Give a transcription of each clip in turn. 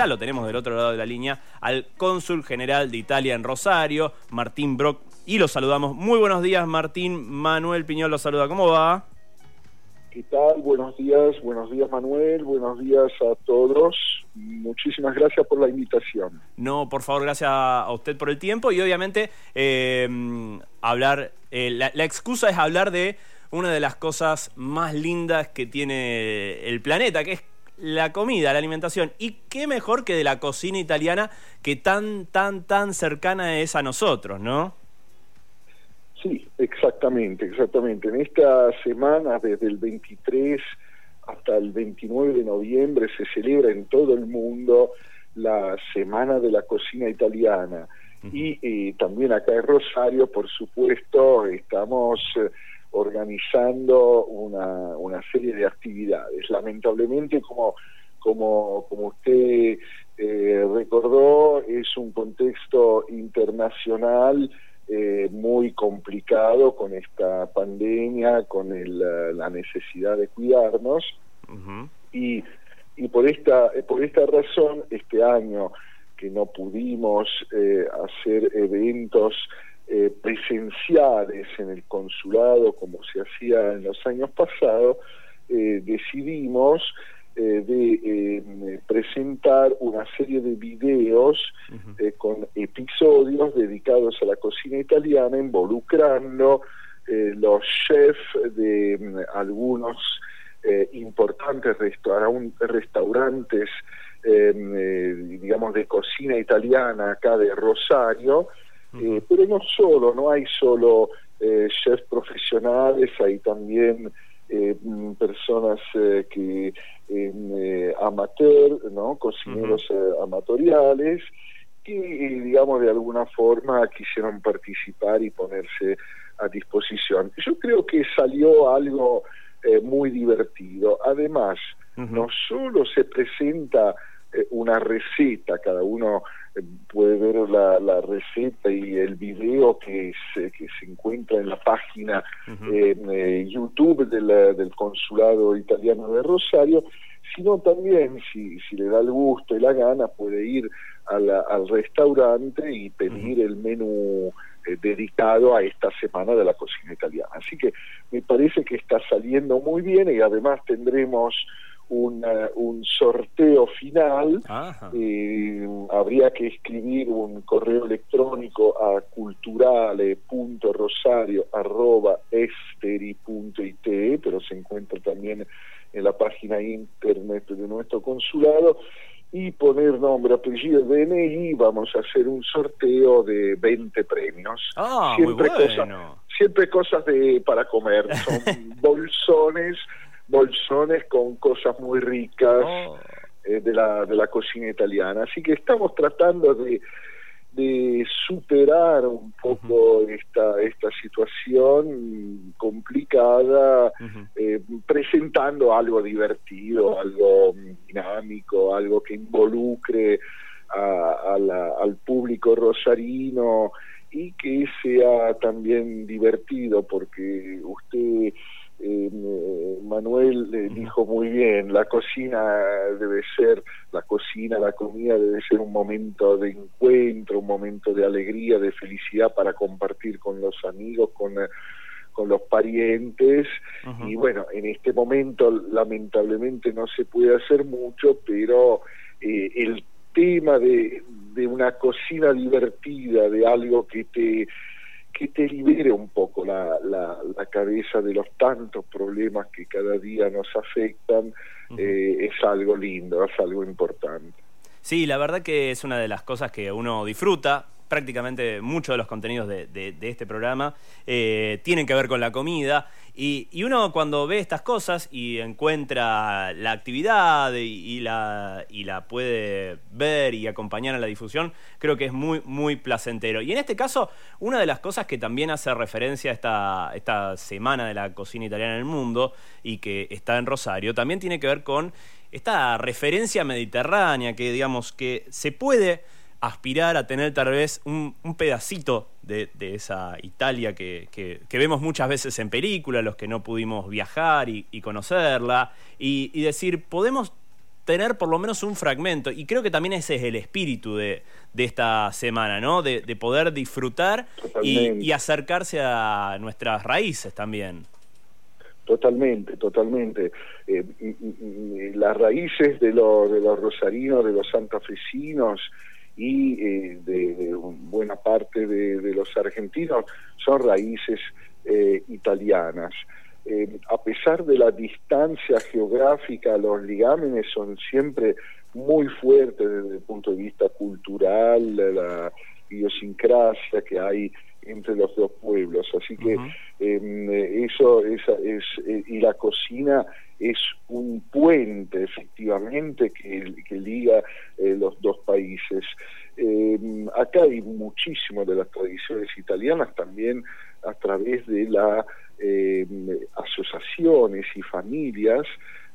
ya lo tenemos del otro lado de la línea, al cónsul general de Italia en Rosario, Martín Brock, y lo saludamos. Muy buenos días, Martín. Manuel Piñol lo saluda. ¿Cómo va? ¿Qué tal? Buenos días, buenos días Manuel, buenos días a todos. Muchísimas gracias por la invitación. No, por favor, gracias a usted por el tiempo y obviamente eh, hablar, eh, la, la excusa es hablar de una de las cosas más lindas que tiene el planeta, que es la comida, la alimentación. Y qué mejor que de la cocina italiana que tan, tan, tan cercana es a nosotros, ¿no? Sí, exactamente, exactamente. En esta semana, desde el 23 hasta el 29 de noviembre, se celebra en todo el mundo la Semana de la Cocina Italiana. Y eh, también acá en Rosario, por supuesto, estamos eh, organizando una, una serie de actividades. Lamentablemente, como, como, como usted eh, recordó, es un contexto internacional eh, muy complicado con esta pandemia, con la necesidad de cuidarnos. y, y por esta, por esta razón, este año que no pudimos eh, hacer eventos eh, presenciales en el consulado como se hacía en los años pasados, decidimos eh, de eh, presentar una serie de videos eh, con episodios dedicados a la cocina italiana, involucrando los chefs de mm, algunos importantes restaurantes, digamos, de cocina italiana acá de Rosario, pero no solo, no hay solo chefs profesionales, hay también eh, mm, personas eh, que eh, amateur, ¿no? cocineros amatoriales, que digamos de alguna forma quisieron participar y ponerse a disposición. Yo creo que salió algo muy divertido. Además, no solo se presenta una receta, cada uno puede ver la, receta y el video que se, que se encuentra en la página eh, YouTube del, Consulado Italiano de Rosario, sino también, si, si le da el gusto y la gana, puede ir al restaurante y pedir el menú eh, dedicado a esta semana de la cocina italiana. Así que me parece que está saliendo muy bien y además tendremos un sorteo final, eh, habría que escribir un correo electrónico a culturale.rosario.esteri.it, pero se encuentra también en la página internet de nuestro consulado, y poner nombre, apellido, DNI, vamos a hacer un sorteo de 20 premios. Ah, siempre Cosas, siempre cosas de para comer, son bolsones bolsones con cosas muy ricas oh. eh, de, la, de la cocina italiana. Así que estamos tratando de, de superar un poco esta, esta situación complicada, eh, presentando algo divertido, algo dinámico, algo que involucre a, al público rosarino y que sea también divertido, porque usted eh, Manuel le dijo muy bien, la cocina debe ser, la cocina, la comida debe ser un momento de encuentro, un momento de alegría, de felicidad para compartir con los amigos, con, con los parientes. Y bueno, en este momento lamentablemente no se puede hacer mucho, pero eh, el tema de, de una cocina divertida, de algo que te que te libere un poco cabeza de los tantos problemas que cada día nos afectan, eh, es algo lindo, es algo importante. Sí, la verdad que es una de las cosas que uno disfruta, prácticamente muchos de los contenidos de, este programa eh, tienen que ver con la comida. Y, uno cuando ve estas cosas y encuentra la actividad y, la, y la puede ver y acompañar a la difusión, creo que es muy, muy placentero. Y en este caso, una de las cosas que también hace referencia a esta, esta Semana de la Cocina Italiana en el Mundo y que está en Rosario, también tiene que ver con esta referencia mediterránea que digamos que se puede aspirar a tener tal vez un, pedacito de, esa Italia que, vemos muchas veces en películas, los que no pudimos viajar y, conocerla, y, decir, podemos tener por lo menos un fragmento. Y creo que también ese es el espíritu de, esta semana, ¿no? De, poder disfrutar y, acercarse a nuestras raíces también. Totalmente, totalmente. Eh, las raíces de, los, de los rosarinos, de los santafesinos y eh, de, buena parte de, los argentinos son raíces eh, italianas. a pesar de la distancia geográfica, los ligámenes son siempre muy fuertes desde el punto de vista cultural, la idiosincrasia que hay entre los dos pueblos. Así que em, eso es, es eh, y la cocina es un puente efectivamente que, que liga eh, los dos países. Em, acá hay muchísimo de las tradiciones italianas también a través de las em, asociaciones y familias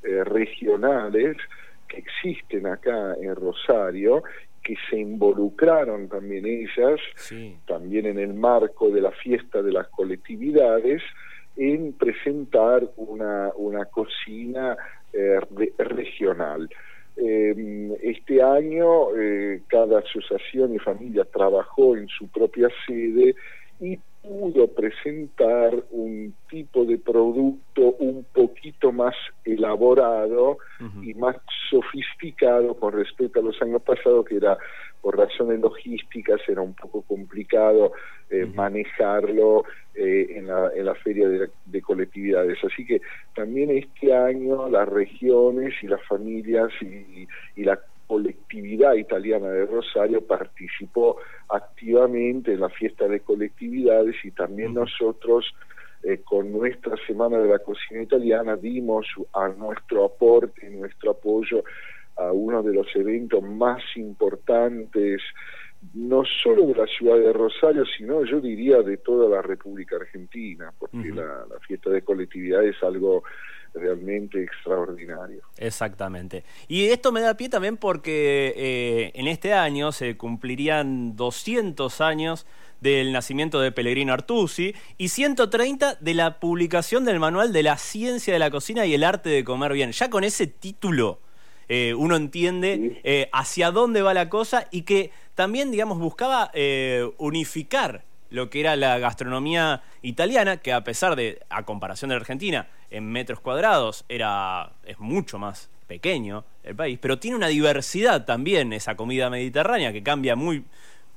eh, regionales que existen acá en Rosario que se involucraron también ellas, también en el marco de la fiesta de las colectividades, en presentar una, una cocina eh, regional. Em, este año eh, cada asociación y familia trabajó en su propia sede y pudo presentar un tipo de producto un poquito más elaborado y más sofisticado con respecto a los años pasados, que era por razones logísticas, era un poco complicado eh, manejarlo eh, en, la, en la feria de, colectividades. Así que también este año las regiones y las familias y, y la colectividad italiana de Rosario participó activamente en la fiesta de colectividades y también nosotros eh, con nuestra Semana de la Cocina Italiana dimos a nuestro aporte, nuestro apoyo a uno de los eventos más importantes no solo de la ciudad de Rosario, sino yo diría de toda la República Argentina, porque la, la, fiesta de colectividad es algo realmente extraordinario. Exactamente. Y esto me da pie también porque eh, en este año se cumplirían 200 años del nacimiento de Pellegrino Artusi y 130 de la publicación del Manual de la Ciencia de la Cocina y el Arte de Comer Bien. Ya con ese título eh, uno entiende eh, hacia dónde va la cosa y que también, digamos, buscaba unificar lo que era la gastronomía italiana, que a pesar de, a comparación de la Argentina, en metros cuadrados era, es mucho más pequeño el país, pero tiene una diversidad también esa comida mediterránea que cambia muy,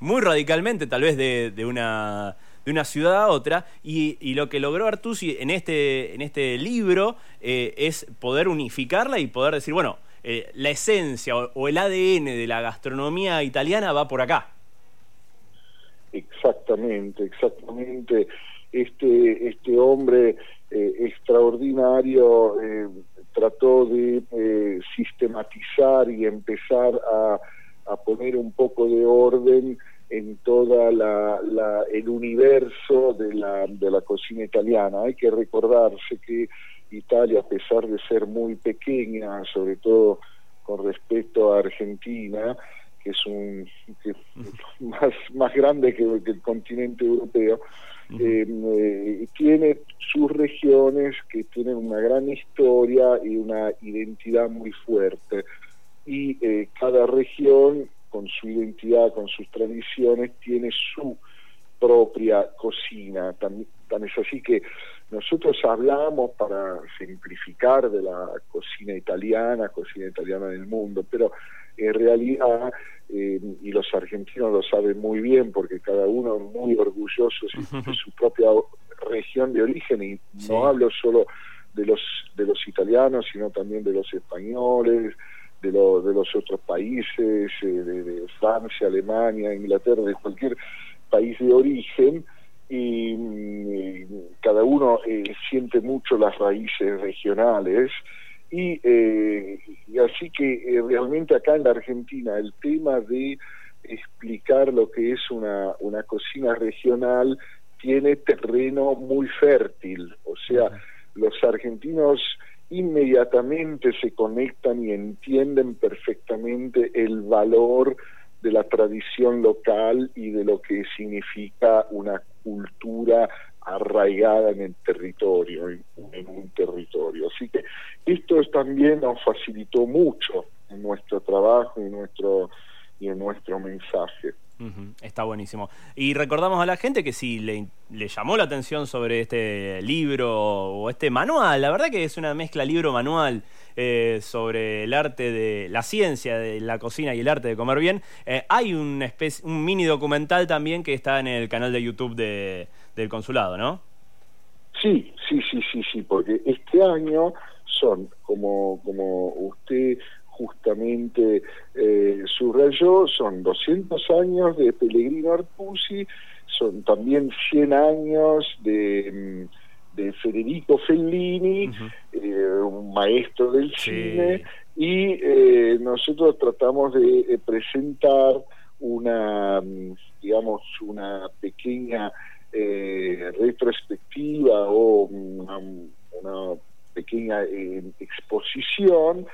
muy radicalmente tal vez de, de una de una ciudad a otra. Y, lo que logró Artusi en este, en este libro eh, es poder unificarla y poder decir, bueno, eh, la esencia o, el ADN de la gastronomía italiana va por acá. Exactamente, exactamente. Este, este hombre eh, extraordinario eh, trató de sistematizar y empezar a, a, poner un poco de orden en toda la, la, el universo de la, de la cocina italiana. Hay que recordarse que Italia, a pesar de ser muy pequeña, sobre todo con respecto a Argentina, que es un más, más grande que, el continente europeo, eh, tiene sus regiones que tienen una gran historia y una identidad muy fuerte. Y eh, cada región, con su identidad, con sus tradiciones, tiene su propia cocina. Tan, tan es así que nosotros hablamos para simplificar de la cocina italiana, cocina italiana del mundo, pero en realidad, eh, y los argentinos lo saben muy bien porque cada uno es muy orgulloso de su propia región de origen y no hablo solo de los de los italianos sino también de los españoles de, de los otros países eh, de, Francia Alemania Inglaterra de cualquier país de origen y, mm, cada uno eh, siente mucho las raíces regionales. Y, eh, y así que eh, realmente acá en la Argentina el tema de explicar lo que es una, una cocina regional tiene terreno muy fértil, o sea, los argentinos inmediatamente se conectan y entienden perfectamente el valor de la tradición local y de lo que significa una cultura arraigada en el territorio, en, un territorio. Así que esto también nos facilitó mucho en nuestro trabajo y nuestro y en nuestro mensaje. Está buenísimo. Y recordamos a la gente que si le, le, llamó la atención sobre este libro o este manual, la verdad que es una mezcla libro-manual eh, sobre el arte de la ciencia de la cocina y el arte de comer bien, eh, hay un, un mini documental también que está en el canal de YouTube de, del consulado, ¿no? Sí, sí, sí, sí, sí, porque este año son, como, como usted justamente eh, subrayó, son 200 años de Pellegrino Artusi, son también 100 años de, mm, de Federico Fellini, eh, un maestro del cine, y eh, nosotros tratamos de eh, presentar una, mm, digamos, una pequeña retrospectiva o una, una pequeña exposición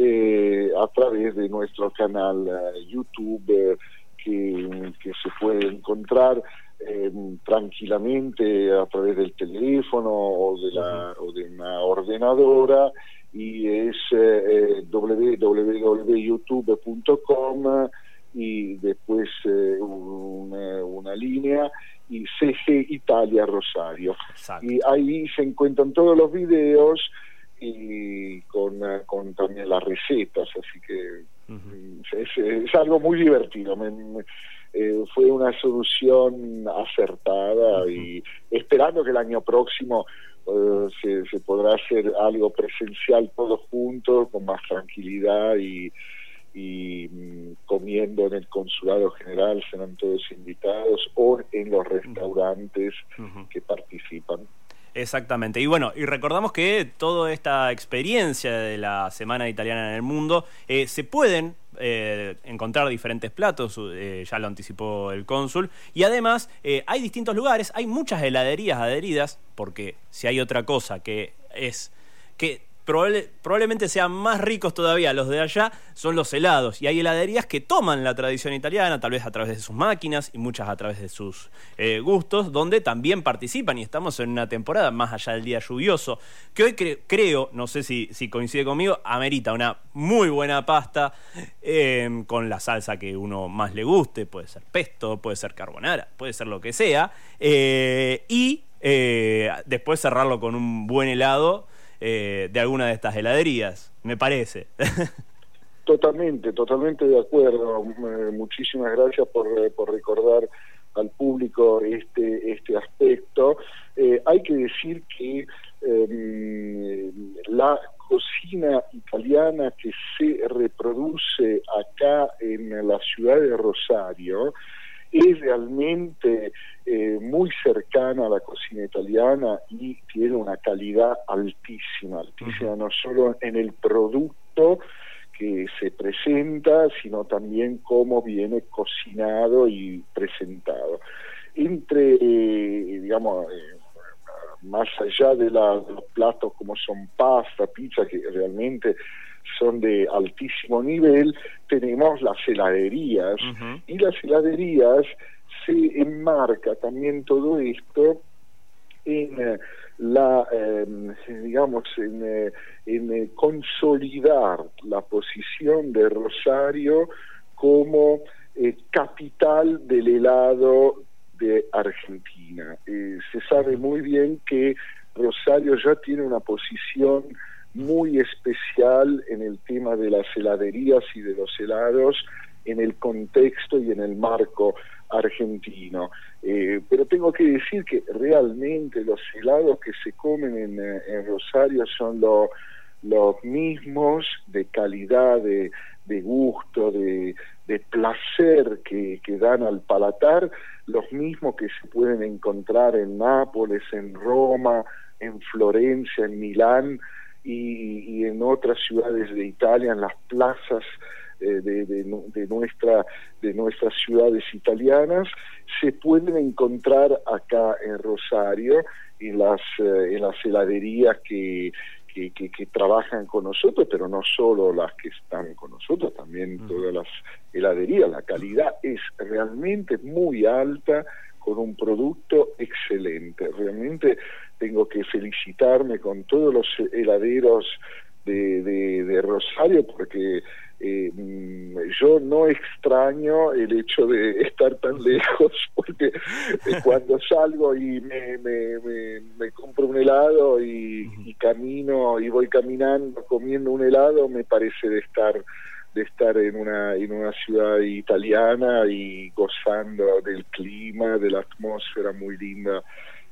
eh, a través de nuestro canal eh, YouTube eh, que, se puede encontrar tranquilamente a través del teléfono o de, la, o de una ordenadora y es www.youtube.com y después una, una, línea y CG Italia Rosario. Y ahí se encuentran todos los videos y con, eh, con también las recetas, así que mm, es, algo muy divertido. Eh, fue una solución acertada y esperando que el año próximo eh, se, se, podrá hacer algo presencial todos juntos, con más tranquilidad y, y mm, comiendo en el consulado general serán todos invitados o en los restaurantes que participan. Exactamente. Y bueno, y recordamos que toda esta experiencia de la Semana Italiana en el Mundo eh, se pueden eh, encontrar diferentes platos, eh, ya lo anticipó el cónsul, y además hay distintos lugares, hay muchas heladerías adheridas, porque si hay otra cosa que es que probablemente sean más ricos todavía los de allá, son los helados. Y hay heladerías que toman la tradición italiana, tal vez a través de sus máquinas y muchas a través de sus eh, gustos, donde también participan. Y estamos en una temporada, más allá del día lluvioso, que hoy creo, no sé si, coincide conmigo, amerita una muy buena pasta em, con la salsa que uno más le guste. Puede ser pesto, puede ser carbonara, puede ser lo que sea. Eh, y eh, después cerrarlo con un buen helado eh, de alguna de estas heladerías, me parece. Totalmente, totalmente de acuerdo. Eh, muchísimas gracias por, eh, por, recordar al público este, este aspecto. hay que decir que em, la cocina italiana que se reproduce acá en la ciudad de Rosario es realmente eh, muy cercana a la cocina italiana y tiene una calidad altísima, altísima no solo en el producto que se presenta, sino también cómo viene cocinado y presentado. Entre, eh, digamos, eh, más allá de, la, de, los platos como son pasta, pizza, que realmente son de altísimo nivel, tenemos las heladerías y las heladerías se enmarca también todo esto en eh, la em, digamos en, eh, en eh, consolidar la posición de Rosario como capital del helado de Argentina. se sabe muy bien que Rosario ya tiene una posición muy especial en el tema de las heladerías y de los helados en el contexto y en el marco argentino. Eh, pero tengo que decir que realmente los helados que se comen en, eh, Rosario son los mismos de calidad, de, gusto, de, placer que, que, dan al palatar, los mismos que se pueden encontrar en Nápoles, en Roma, en Florencia, en Milán, y, en otras ciudades de Italia, en las plazas eh, de, de, nuestra, de nuestras ciudades italianas, se pueden encontrar acá en Rosario, en las, eh, en las heladerías que, que, que, trabajan con nosotros, pero no solo las que están con nosotros, también todas las heladerías. La calidad es realmente muy alta con un producto excelente. Realmente tengo que felicitarme con todos los heladeros de, de, Rosario porque eh, mm, yo no extraño el hecho de estar tan lejos, porque eh, cuando salgo y me, me, compro un helado y, camino y voy caminando comiendo un helado, me parece de estar de estar en una en una ciudad italiana y gozando del clima, de la atmósfera muy linda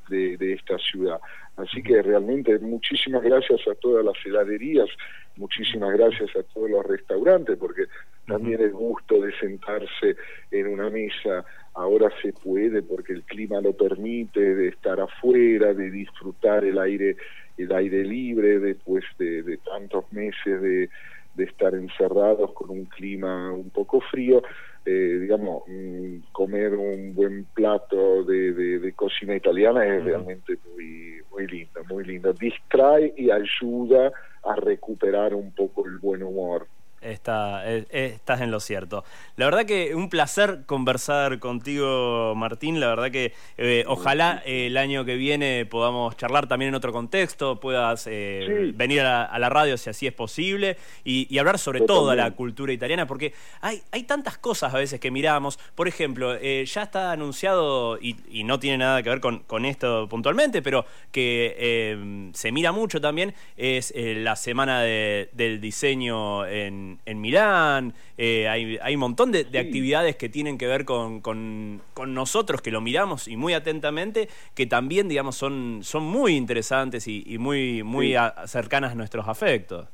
de, de esta ciudad. Así que realmente muchísimas gracias a todas las heladerías, muchísimas gracias a todos los restaurantes, porque también el gusto de sentarse en una mesa ahora se puede porque el clima lo permite, de estar afuera, de disfrutar el aire, el aire libre después de tantos meses de de estar encerrados con un clima un poco frío, eh, digamos, mm, comer un buen plato de, de, cocina italiana es realmente muy, muy lindo, muy lindo. Distrae y ayuda a recuperar un poco el buen humor. Está, estás en lo cierto. La verdad que un placer conversar contigo, Martín. La verdad que eh, ojalá el año que viene podamos charlar también en otro contexto, puedas eh, venir a la, radio si así es posible y, hablar sobre toda la cultura italiana, porque hay, hay tantas cosas a veces que miramos. Por ejemplo, eh, ya está anunciado, y, no tiene nada que ver con, con esto puntualmente, pero que se mira mucho también, es la semana del diseño en en, Milán, eh, hay, hay, un montón de, actividades que tienen que ver con, con, nosotros, que lo miramos y muy atentamente, que también, digamos, son, son muy interesantes y, muy, muy cercanas a nuestros afectos.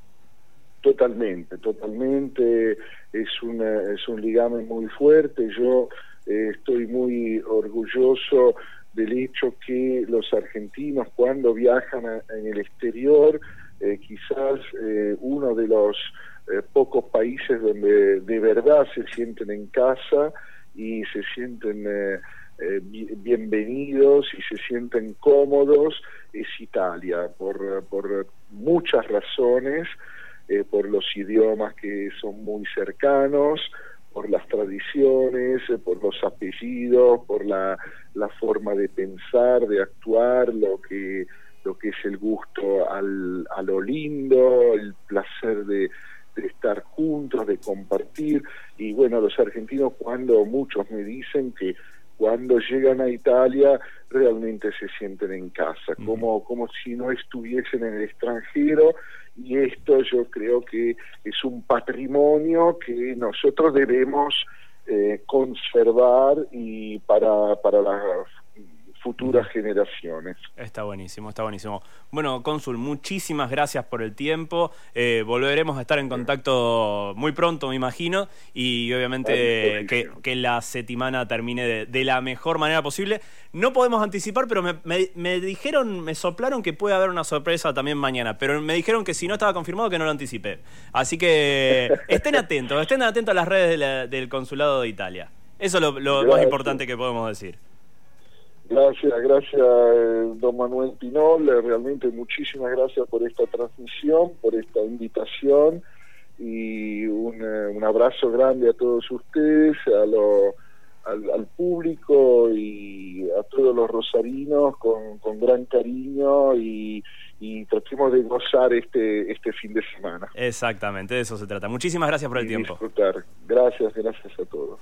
Totalmente, totalmente. Es, una, es un ligame muy fuerte. Yo eh, estoy muy orgulloso del hecho que los argentinos cuando viajan en el exterior, eh, quizás uno de los eh, pocos países donde de verdad se sienten en casa y se sienten eh, eh, bienvenidos y se sienten cómodos es Italia, por, por muchas razones, por los idiomas que son muy cercanos, por las tradiciones, por los apellidos, por la, la forma de pensar, de actuar, lo que lo que es el gusto al, a lo lindo, el placer de, de estar juntos, de compartir. Y bueno, los argentinos cuando muchos me dicen que cuando llegan a Italia realmente se sienten en casa, como, como si no estuviesen en el extranjero y esto yo creo que es un patrimonio que nosotros debemos eh, conservar y para, para la futuras generaciones. Está buenísimo, está buenísimo. Bueno, Cónsul, muchísimas gracias por el tiempo. Eh, volveremos a estar en contacto muy pronto, me imagino, y obviamente que, la setimana termine de, la mejor manera posible. No podemos anticipar, pero me, dijeron, me soplaron que puede haber una sorpresa también mañana, pero me dijeron que si no estaba confirmado que no lo anticipé. Así que estén atentos, estén atentos a las redes del Consulado de Italia. Eso es lo más importante que podemos decir. Gracias, gracias, eh, don Manuel Pinol. Eh, realmente muchísimas gracias por esta transmisión, por esta invitación y un, eh, abrazo grande a todos ustedes, a lo, al, público y a todos los rosarinos con, gran cariño y, tratemos de gozar este, este fin de semana. Exactamente, de eso se trata. Muchísimas gracias por el tiempo. Disfrutar. Gracias, gracias a todos.